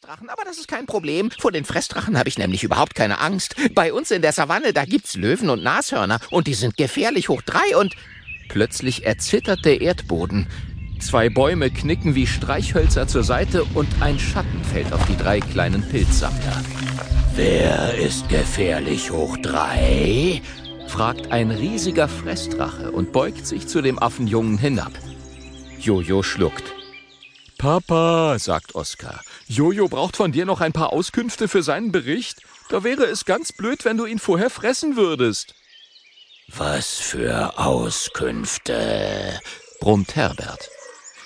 Fressdrachen, aber das ist kein Problem. Vor den Fressdrachen habe ich nämlich überhaupt keine Angst. Bei uns in der Savanne, da gibt's Löwen und Nashörner und die sind gefährlich hoch drei und plötzlich erzittert der Erdboden. Zwei Bäume knicken wie Streichhölzer zur Seite und ein Schatten fällt auf die drei kleinen Pilzsammler. Wer ist gefährlich hoch drei? fragt ein riesiger Fressdrache und beugt sich zu dem Affenjungen hinab. Jojo schluckt. Papa, sagt Oskar, Jojo braucht von dir noch ein paar Auskünfte für seinen Bericht. Da wäre es ganz blöd, wenn du ihn vorher fressen würdest. Was für Auskünfte? brummt Herbert.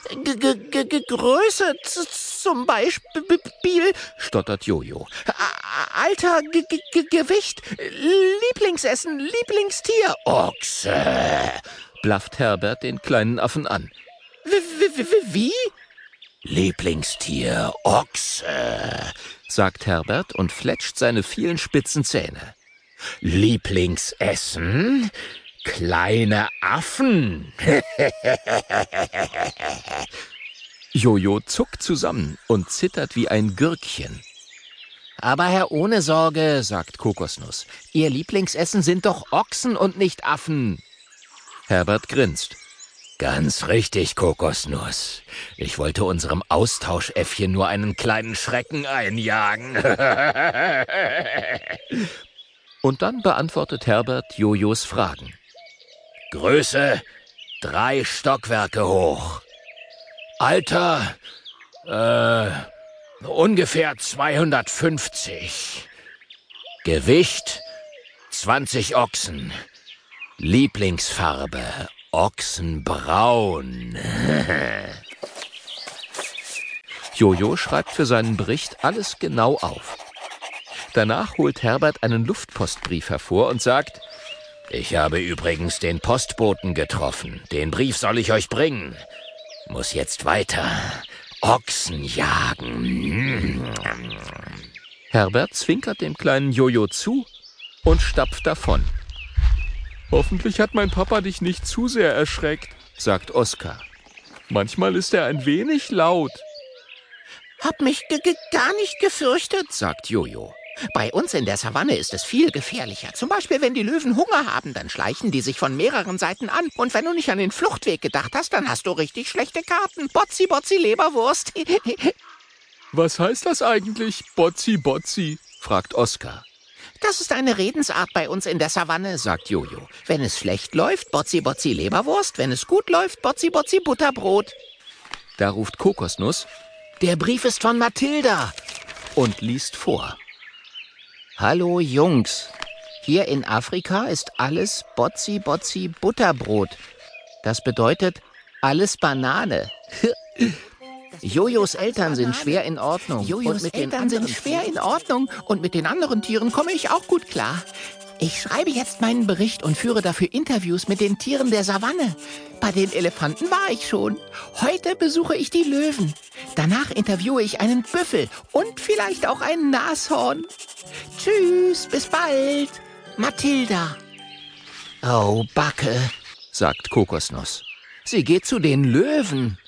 G -G -G Größe zum Beispiel, stottert Jojo. Alter, Gewicht, Lieblingsessen, Lieblingstier. Ochse, blafft Herbert den kleinen Affen an. W wie? Lieblingstier, Ochse, sagt Herbert und fletscht seine vielen spitzen Zähne. Lieblingsessen? Kleine Affen. Jojo zuckt zusammen und zittert wie ein Gürkchen. Aber Herr ohne Sorge, sagt Kokosnuss, Ihr Lieblingsessen sind doch Ochsen und nicht Affen. Herbert grinst. Ganz richtig, Kokosnuss. Ich wollte unserem Austauschäffchen nur einen kleinen Schrecken einjagen. Und dann beantwortet Herbert Jojos Fragen. Größe drei Stockwerke hoch. Alter äh, ungefähr 250. Gewicht 20 Ochsen. Lieblingsfarbe Ochsenbraun. Jojo schreibt für seinen Bericht alles genau auf. Danach holt Herbert einen Luftpostbrief hervor und sagt, ich habe übrigens den Postboten getroffen. Den Brief soll ich euch bringen. Muss jetzt weiter. Ochsen jagen. Herbert zwinkert dem kleinen Jojo zu und stapft davon. Hoffentlich hat mein Papa dich nicht zu sehr erschreckt, sagt Oskar. Manchmal ist er ein wenig laut. Hab mich gar nicht gefürchtet, sagt Jojo. Bei uns in der Savanne ist es viel gefährlicher. Zum Beispiel, wenn die Löwen Hunger haben, dann schleichen die sich von mehreren Seiten an. Und wenn du nicht an den Fluchtweg gedacht hast, dann hast du richtig schlechte Karten. Botzi, Botzi, Leberwurst. Was heißt das eigentlich, Botzi, Botzi? fragt Oskar. Das ist eine Redensart bei uns in der Savanne, sagt Jojo. Wenn es schlecht läuft, Botzi, Botzi, Leberwurst. Wenn es gut läuft, Botzi, Botzi, Butterbrot. Da ruft Kokosnuss. Der Brief ist von Mathilda. Und liest vor. Hallo Jungs. Hier in Afrika ist alles Botzi Botzi Butterbrot. Das bedeutet alles Banane. Jojos Eltern sind schwer in Ordnung. Jojos Eltern sind schwer in Ordnung und mit den anderen Tieren komme ich auch gut klar. Ich schreibe jetzt meinen Bericht und führe dafür Interviews mit den Tieren der Savanne. Bei den Elefanten war ich schon. Heute besuche ich die Löwen. Danach interviewe ich einen Büffel und vielleicht auch ein Nashorn. Tschüss, bis bald. Mathilda. Oh, Backe, sagt Kokosnuss. Sie geht zu den Löwen.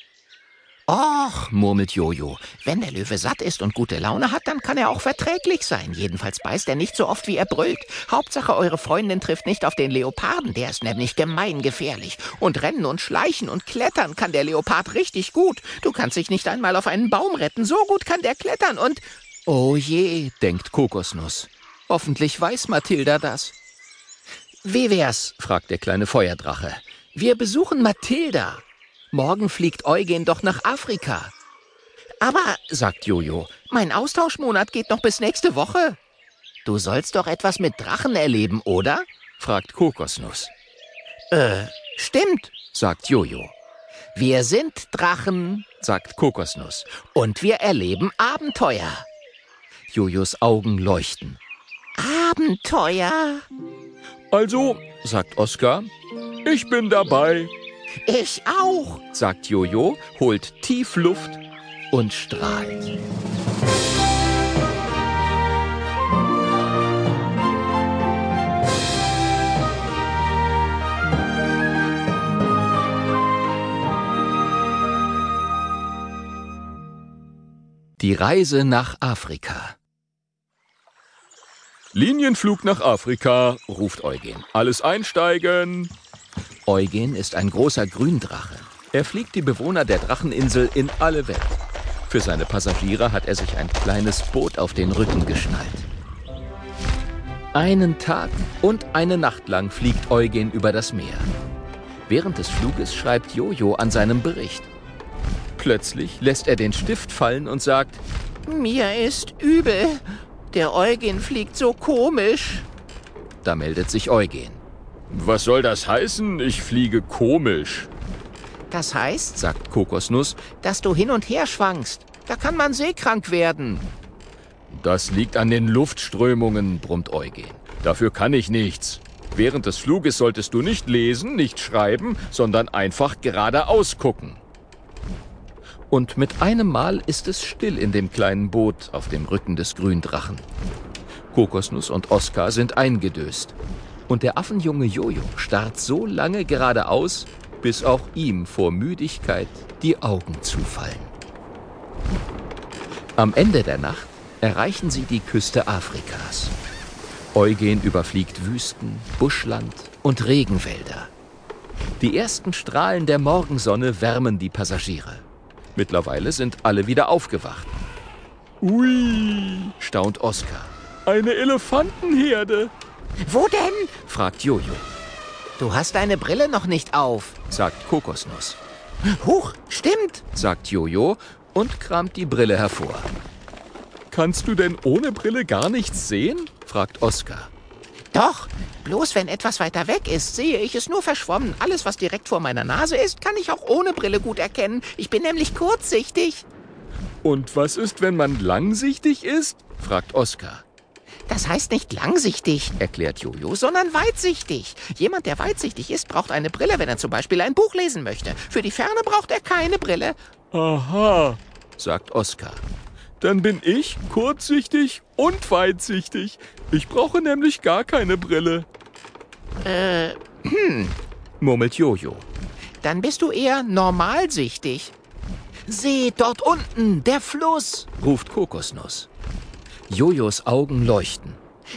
Och, murmelt Jojo, wenn der Löwe satt ist und gute Laune hat, dann kann er auch verträglich sein. Jedenfalls beißt er nicht so oft, wie er brüllt. Hauptsache, eure Freundin trifft nicht auf den Leoparden, der ist nämlich gemeingefährlich. Und rennen und schleichen und klettern kann der Leopard richtig gut. Du kannst dich nicht einmal auf einen Baum retten, so gut kann der klettern und... Oh je, denkt Kokosnuss. Hoffentlich weiß Mathilda das. Wie wär's? fragt der kleine Feuerdrache. Wir besuchen Mathilda. Morgen fliegt Eugen doch nach Afrika. Aber, sagt Jojo, mein Austauschmonat geht noch bis nächste Woche. Du sollst doch etwas mit Drachen erleben, oder? fragt Kokosnuss. Äh, stimmt, sagt Jojo. Wir sind Drachen, sagt Kokosnuss, und wir erleben Abenteuer. Jojos Augen leuchten. Abenteuer? Also, sagt Oskar, ich bin dabei. Ich auch, sagt Jojo, holt tief Luft und strahlt. Die Reise nach Afrika. Linienflug nach Afrika, ruft Eugen. Alles einsteigen. Eugen ist ein großer Gründrache. Er fliegt die Bewohner der Dracheninsel in alle Welt. Für seine Passagiere hat er sich ein kleines Boot auf den Rücken geschnallt. Einen Tag und eine Nacht lang fliegt Eugen über das Meer. Während des Fluges schreibt Jojo an seinem Bericht. Plötzlich lässt er den Stift fallen und sagt, Mir ist übel. Der Eugen fliegt so komisch. Da meldet sich Eugen. Was soll das heißen? Ich fliege komisch. Das heißt, sagt Kokosnuss, dass du hin und her schwankst. Da kann man seekrank werden. Das liegt an den Luftströmungen, brummt Eugen. Dafür kann ich nichts. Während des Fluges solltest du nicht lesen, nicht schreiben, sondern einfach geradeaus gucken. Und mit einem Mal ist es still in dem kleinen Boot auf dem Rücken des Gründrachen. Kokosnuss und Oskar sind eingedöst. Und der Affenjunge Jojo starrt so lange geradeaus, bis auch ihm vor Müdigkeit die Augen zufallen. Am Ende der Nacht erreichen sie die Küste Afrikas. Eugen überfliegt Wüsten, Buschland und Regenwälder. Die ersten Strahlen der Morgensonne wärmen die Passagiere. Mittlerweile sind alle wieder aufgewacht. Ui, staunt Oskar. Eine Elefantenherde. Wo denn? fragt Jojo. Du hast deine Brille noch nicht auf, sagt Kokosnuss. Huch, stimmt, sagt Jojo und kramt die Brille hervor. Kannst du denn ohne Brille gar nichts sehen? fragt Oskar. Doch, bloß wenn etwas weiter weg ist, sehe ich es nur verschwommen. Alles, was direkt vor meiner Nase ist, kann ich auch ohne Brille gut erkennen. Ich bin nämlich kurzsichtig. Und was ist, wenn man langsichtig ist? fragt Oskar. Das heißt nicht langsichtig, erklärt Jojo, sondern weitsichtig. Jemand, der weitsichtig ist, braucht eine Brille, wenn er zum Beispiel ein Buch lesen möchte. Für die Ferne braucht er keine Brille. Aha, sagt Oskar. Dann bin ich kurzsichtig und weitsichtig. Ich brauche nämlich gar keine Brille. Äh, hm, murmelt Jojo. Dann bist du eher normalsichtig. Seht dort unten, der Fluss, ruft Kokosnuss. Jojos Augen leuchten.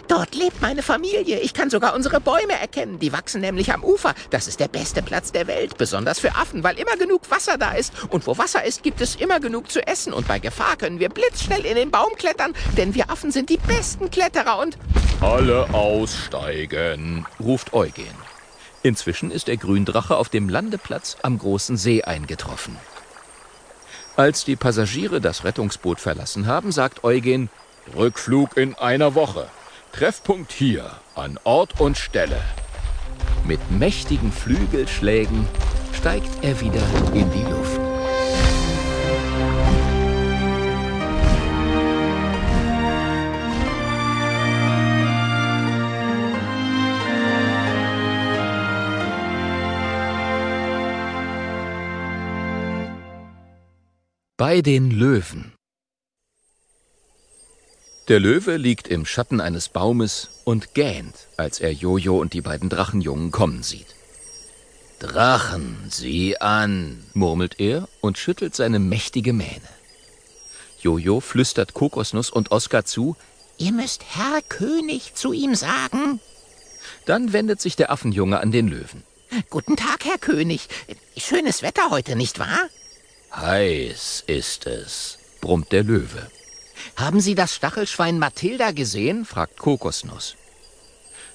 Dort lebt meine Familie. Ich kann sogar unsere Bäume erkennen. Die wachsen nämlich am Ufer. Das ist der beste Platz der Welt, besonders für Affen, weil immer genug Wasser da ist. Und wo Wasser ist, gibt es immer genug zu essen. Und bei Gefahr können wir blitzschnell in den Baum klettern, denn wir Affen sind die besten Kletterer und... Alle aussteigen, ruft Eugen. Inzwischen ist der Gründrache auf dem Landeplatz am großen See eingetroffen. Als die Passagiere das Rettungsboot verlassen haben, sagt Eugen, Rückflug in einer Woche. Treffpunkt hier, an Ort und Stelle. Mit mächtigen Flügelschlägen steigt er wieder in die Luft. Bei den Löwen der Löwe liegt im Schatten eines Baumes und gähnt, als er Jojo und die beiden Drachenjungen kommen sieht. Drachen, sieh an, murmelt er und schüttelt seine mächtige Mähne. Jojo flüstert Kokosnuss und Oskar zu, Ihr müsst Herr König zu ihm sagen. Dann wendet sich der Affenjunge an den Löwen. Guten Tag, Herr König. Schönes Wetter heute, nicht wahr? Heiß ist es, brummt der Löwe. Haben Sie das Stachelschwein Mathilda gesehen? fragt Kokosnuss.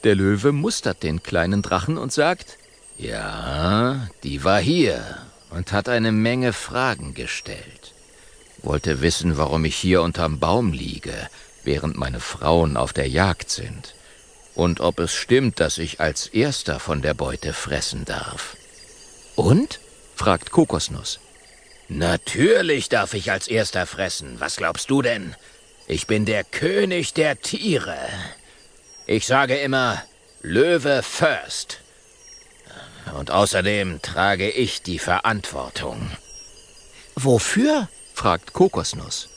Der Löwe mustert den kleinen Drachen und sagt, ja, die war hier und hat eine Menge Fragen gestellt. Wollte wissen, warum ich hier unterm Baum liege, während meine Frauen auf der Jagd sind. Und ob es stimmt, dass ich als erster von der Beute fressen darf. Und? fragt Kokosnuss. Natürlich darf ich als erster fressen. Was glaubst du denn? Ich bin der König der Tiere. Ich sage immer, Löwe first. Und außerdem trage ich die Verantwortung. Wofür? fragt Kokosnuss.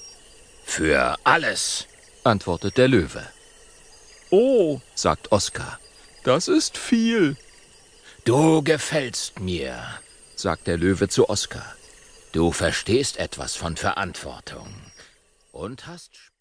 Für alles, antwortet der Löwe. Oh, sagt Oskar. Das ist viel. Du gefällst mir, sagt der Löwe zu Oskar. Du verstehst etwas von Verantwortung. Und hast